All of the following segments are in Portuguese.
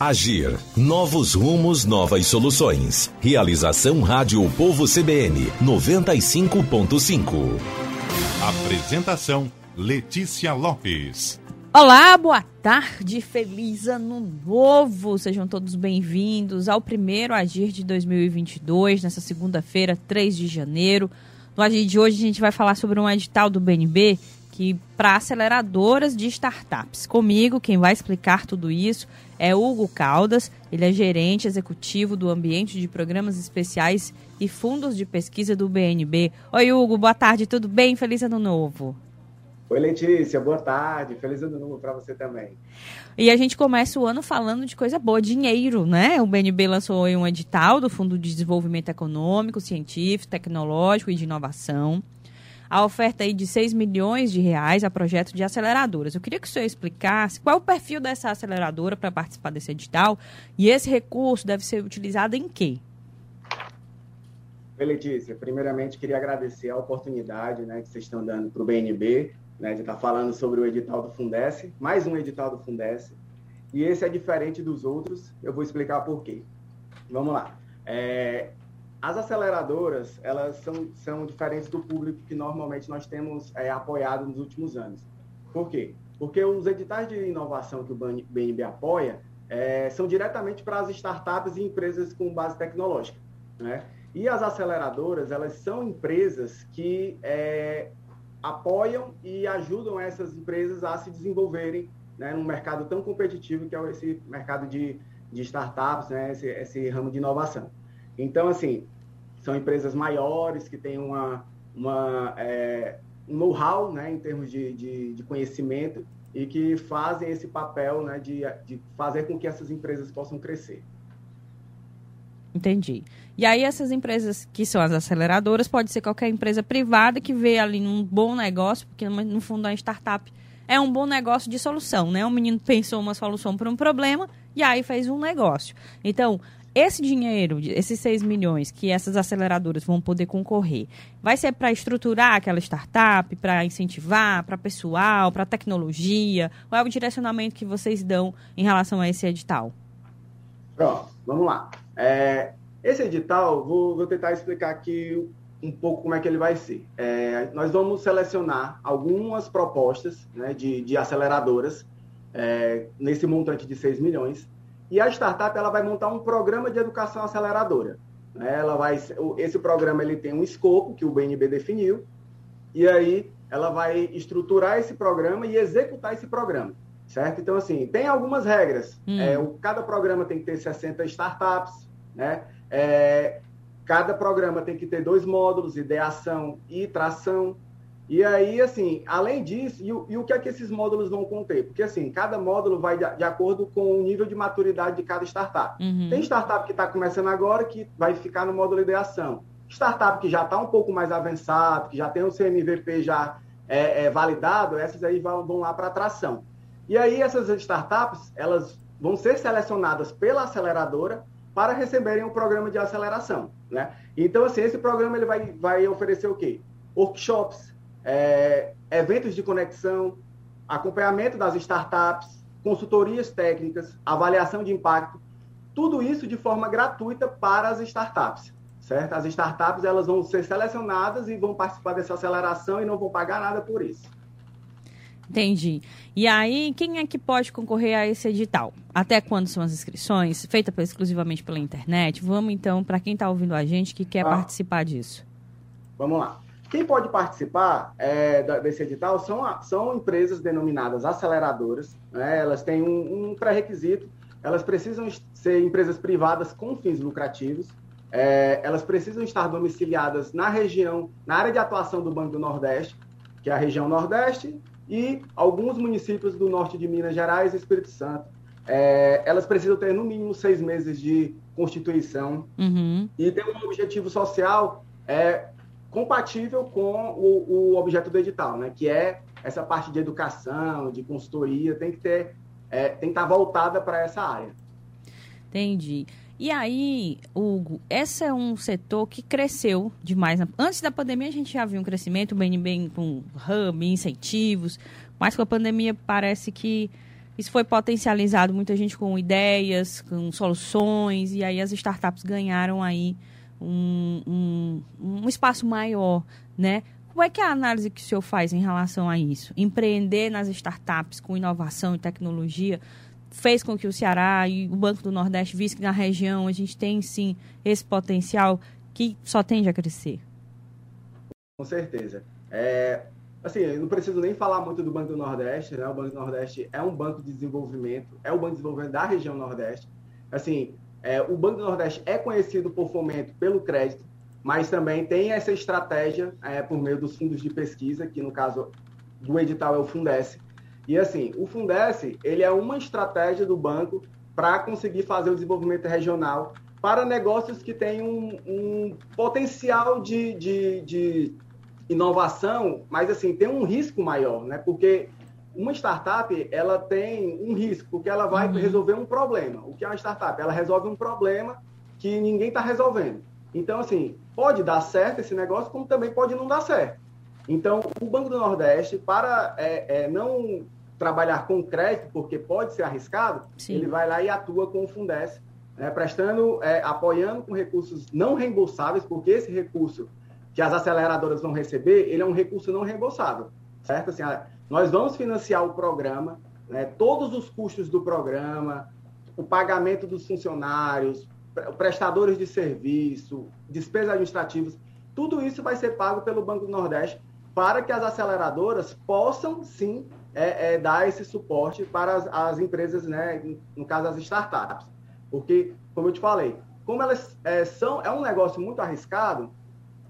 Agir. Novos rumos, novas soluções. Realização Rádio Povo CBN 95.5. Apresentação Letícia Lopes. Olá, boa tarde, feliz ano novo. Sejam todos bem-vindos ao primeiro Agir de 2022, nessa segunda-feira, 3 de janeiro. No Agir de hoje a gente vai falar sobre um edital do BNB que para aceleradoras de startups. Comigo, quem vai explicar tudo isso é Hugo Caldas, ele é gerente executivo do ambiente de programas especiais e fundos de pesquisa do BNB. Oi, Hugo, boa tarde, tudo bem? Feliz ano novo. Oi, Letícia, boa tarde. Feliz ano novo para você também. E a gente começa o ano falando de coisa boa, dinheiro, né? O BNB lançou um edital do Fundo de Desenvolvimento Econômico, Científico, Tecnológico e de Inovação. A oferta aí de 6 milhões de reais a projeto de aceleradoras. Eu queria que o senhor explicasse qual é o perfil dessa aceleradora para participar desse edital e esse recurso deve ser utilizado em quê? Oi, Letícia. Primeiramente, queria agradecer a oportunidade né, que vocês estão dando para o BNB né, de estar tá falando sobre o edital do Fundesc, mais um edital do Fundesc, e esse é diferente dos outros, eu vou explicar por quê. Vamos lá. É, as aceleradoras, elas são, são diferentes do público que normalmente nós temos é, apoiado nos últimos anos. Por quê? Porque os editais de inovação que o BNB apoia é, são diretamente para as startups e empresas com base tecnológica. Né? E as aceleradoras, elas são empresas que é, apoiam e ajudam essas empresas a se desenvolverem né, num mercado tão competitivo que é esse mercado de, de startups, né, esse, esse ramo de inovação. Então, assim, são empresas maiores que têm uma, uma é, um know-how né, em termos de, de, de, conhecimento e que fazem esse papel né, de, de fazer com que essas empresas possam crescer. Entendi. E aí essas empresas que são as aceleradoras, pode ser qualquer empresa privada que vê ali um bom negócio, porque no fundo a startup é um bom negócio de solução, né? Um menino pensou uma solução para um problema e aí fez um negócio. Então, esse dinheiro, esses 6 milhões que essas aceleradoras vão poder concorrer, vai ser para estruturar aquela startup, para incentivar, para pessoal, para tecnologia? Qual é o direcionamento que vocês dão em relação a esse edital? Pronto, vamos lá. É, esse edital, vou, vou, tentar explicar aqui um pouco como é que ele vai ser. É, nós vamos selecionar algumas propostas né, de, de, aceleradoras é, nesse montante de 6 milhões e a startup ela vai montar um programa de educação aceleradora. Né? Ela vai, esse programa ele tem um escopo que o BNB definiu e aí ela vai estruturar esse programa e executar esse programa certo? Então, assim, tem algumas regras. Hum. É, o, cada programa tem que ter 60 startups, né? É, cada programa tem que ter dois módulos, ideação e tração. E aí, assim, além disso, e, e, o que é que esses módulos vão conter? Porque, assim, cada módulo vai de, de acordo com o nível de maturidade de cada startup. Uhum. Tem startup que está começando agora que vai ficar no módulo ideação. Startup que já está um pouco mais avançado, que já tem o CMVP já é, é, validado, essas aí vão, vão lá para tração. E aí essas startups, elas vão ser selecionadas pela aceleradora para receberem o um programa de aceleração, né? Então, assim, esse programa ele vai, vai oferecer o quê? Workshops, é, eventos de conexão, acompanhamento das startups, consultorias técnicas, avaliação de impacto, tudo isso de forma gratuita para as startups, certo? As startups elas vão ser selecionadas e vão participar dessa aceleração e não vão pagar nada por isso. Entendi. E aí, quem é que pode concorrer a esse edital? Até quando são as inscrições? Feita exclusivamente pela internet? Vamos então, para quem está ouvindo a gente que quer ah. participar disso. Vamos lá. Quem pode participar é, desse edital são, são empresas denominadas aceleradoras. Né? Elas têm um, um pré-requisito. Elas precisam ser empresas privadas com fins lucrativos. É, elas precisam estar domiciliadas na região, na área de atuação do Banco do Nordeste, que é a região Nordeste, e alguns municípios do norte de Minas Gerais e Espírito Santo. é, elas precisam ter no mínimo seis meses de constituição uhum. e ter um objetivo social é, compatível com o, o, objeto do edital, né? Que é essa parte de educação, de consultoria, tem que ter, é, tem que estar voltada para essa área. Entendi. E aí, Hugo, esse é um setor que cresceu demais. Antes da pandemia, a gente já viu um crescimento, bem, bem com hub, incentivos, mas com a pandemia parece que isso foi potencializado, muita gente com ideias, com soluções, e aí as startups ganharam aí um, um, um espaço maior, né? Como é que é a análise que o senhor faz em relação a isso? Empreender nas startups com inovação e tecnologia fez com que o Ceará e o Banco do Nordeste vissem que na região a gente tem sim esse potencial que só tende a crescer. Com certeza. É, assim, eu não preciso nem falar muito do Banco do Nordeste, né? O Banco do Nordeste é um banco de desenvolvimento, é o banco de desenvolvimento da região Nordeste. Assim, é, o Banco do Nordeste é conhecido por fomento pelo crédito, mas também tem essa estratégia é, por meio dos fundos de pesquisa, que no caso do edital é o Fundesc, e assim, o Fundesc, ele é uma estratégia do banco para conseguir fazer o desenvolvimento regional para negócios que têm um, um potencial de, de, de, inovação, mas assim, tem um risco maior, né? Porque uma startup, ela tem um risco, porque ela vai uhum. resolver um problema. O que é uma startup? Ela resolve um problema que ninguém está resolvendo. Então, assim, pode dar certo esse negócio, como também pode não dar certo. Então, o Banco do Nordeste, para é, é, não trabalhar com crédito, porque pode ser arriscado, Sim. ele vai lá e atua com o Fundesc, né, prestando, é, apoiando com recursos não reembolsáveis, porque esse recurso que as aceleradoras vão receber, ele é um recurso não reembolsável, certo? Assim, nós vamos financiar o programa, né, todos os custos do programa, o pagamento dos funcionários, prestadores de serviço, despesas administrativas, tudo isso vai ser pago pelo Banco do Nordeste para que as aceleradoras possam sim é, é dar esse suporte para as, as, empresas, né, no caso as startups. Porque, como eu te falei, como elas é, são, é um negócio muito arriscado,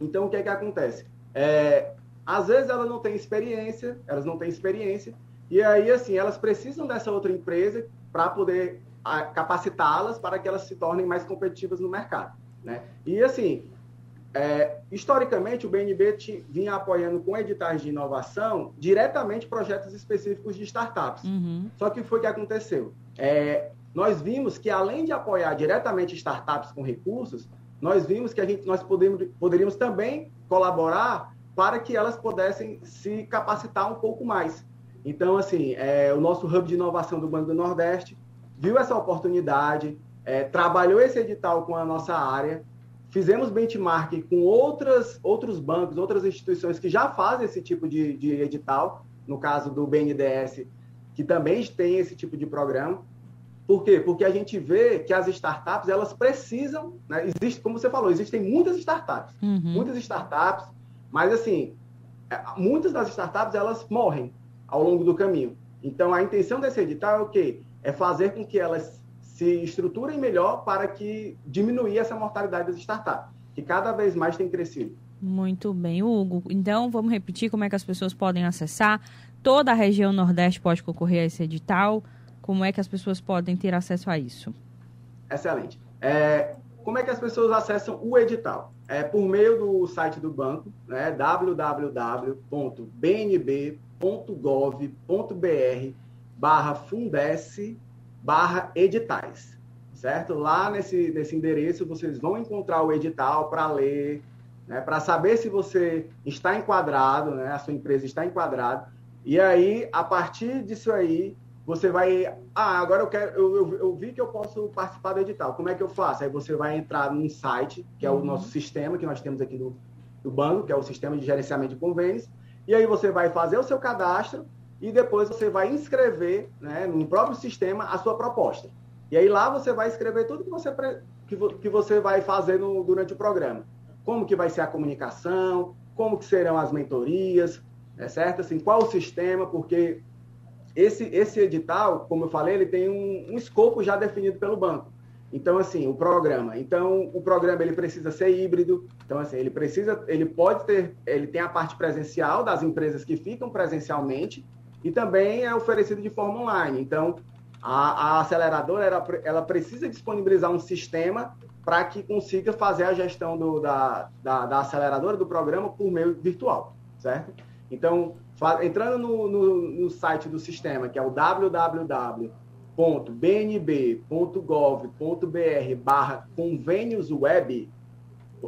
então o que é que acontece? É, às vezes elas não têm experiência, elas não têm experiência, e aí, assim, elas precisam dessa outra empresa para poder capacitá-las para que elas se tornem mais competitivas no mercado, né? E, assim, é, historicamente, o BNB vinha apoiando com editais de inovação diretamente projetos específicos de startups. Uhum. Só que foi o que aconteceu. É, nós vimos que, além de apoiar diretamente startups com recursos, nós vimos que a gente, nós podemos, poderíamos também colaborar para que elas pudessem se capacitar um pouco mais. Então, assim, é, o nosso hub de inovação do Banco do Nordeste viu essa oportunidade, é, trabalhou esse edital com a nossa área, fizemos benchmark com outras, outros bancos, outras instituições que já fazem esse tipo de, de edital, no caso do BNDES, que também tem esse tipo de programa. Por quê? Porque a gente vê que as startups, elas precisam, né? existe, como você falou, existem muitas startups, uhum. muitas startups, mas assim, é, muitas das startups, elas morrem ao longo do caminho. Então, a intenção desse edital é o quê? É fazer com que elas se estruturem melhor para que diminuir essa mortalidade das startups, que cada vez mais tem crescido. Muito bem, Hugo. Então, vamos repetir como é que as pessoas podem acessar. Toda a região Nordeste pode concorrer a esse edital. Como é que as pessoas podem ter acesso a isso? Excelente. É, como é que as pessoas acessam o edital? É por meio do site do banco, né, www.bnb.gov.br barra Fundesse barra editais, certo? Lá nesse, nesse endereço vocês vão encontrar o edital para ler, né, para saber se você está enquadrado, né, a sua empresa está enquadrada. E aí, a partir disso aí, você vai. Ah, agora eu quero. Eu, eu, eu, vi que eu posso participar do edital. Como é que eu faço? Aí você vai entrar num site, que é o uhum. nosso sistema que nós temos aqui do, do banco, que é o sistema de gerenciamento de convênios. E aí você vai fazer o seu cadastro e depois você vai inscrever né, no próprio sistema a sua proposta. E aí lá você vai escrever tudo que você, que, que você vai fazer no, durante o programa. Como que vai ser a comunicação, como que serão as mentorias, é certo? Assim, qual o sistema, porque esse, esse edital, como eu falei, ele tem um, um escopo já definido pelo banco. Então, assim, o programa. Então, o programa ele precisa ser híbrido. Então, assim, ele precisa, ele pode ter, ele tem a parte presencial das empresas que ficam presencialmente e também é oferecido de forma online. Então, A, a aceleradora ela, ela precisa disponibilizar um sistema para que consiga fazer a gestão do, da, da, da, aceleradora do programa por meio virtual, certo? Então, entrando no, no, no site do sistema, que é o www.bnb.gov.br barra convênios web,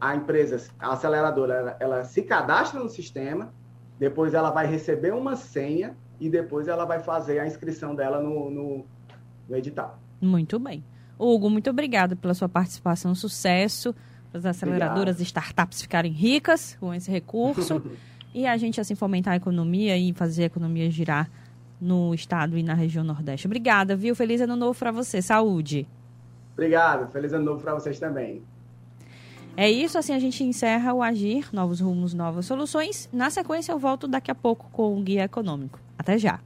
a empresa, a aceleradora, ela, ela se cadastra no sistema, depois ela vai receber uma senha e depois ela vai fazer a inscrição dela no, no, no edital. Muito bem. Hugo, muito obrigada pela sua participação. Sucesso para as aceleradoras e startups ficarem ricas com esse recurso e a gente assim fomentar a economia e fazer a economia girar no estado e na região Nordeste. Obrigada, viu? Feliz ano novo para você. Saúde. Obrigado. Feliz ano novo para vocês também. É isso, assim a gente encerra o Agir, Novos Rumos, Novas Soluções. Na sequência, eu volto daqui a pouco com o Guia Econômico. Até já!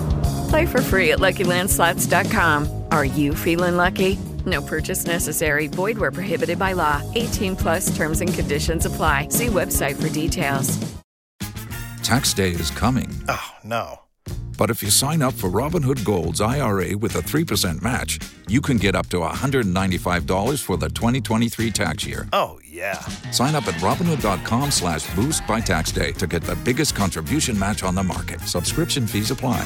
Play for free at LuckyLandSlots.com. Are you feeling lucky? No purchase necessary. Void where prohibited by law. 18 plus terms and conditions apply. See website for details. Tax day is coming. Oh, no. But if you sign up for Robinhood Gold's IRA with a 3% match, you can get up to $195 for the 2023 tax year. Oh, yeah. Sign up at Robinhood.com slash boost by tax day to get the biggest contribution match on the market. Subscription fees apply.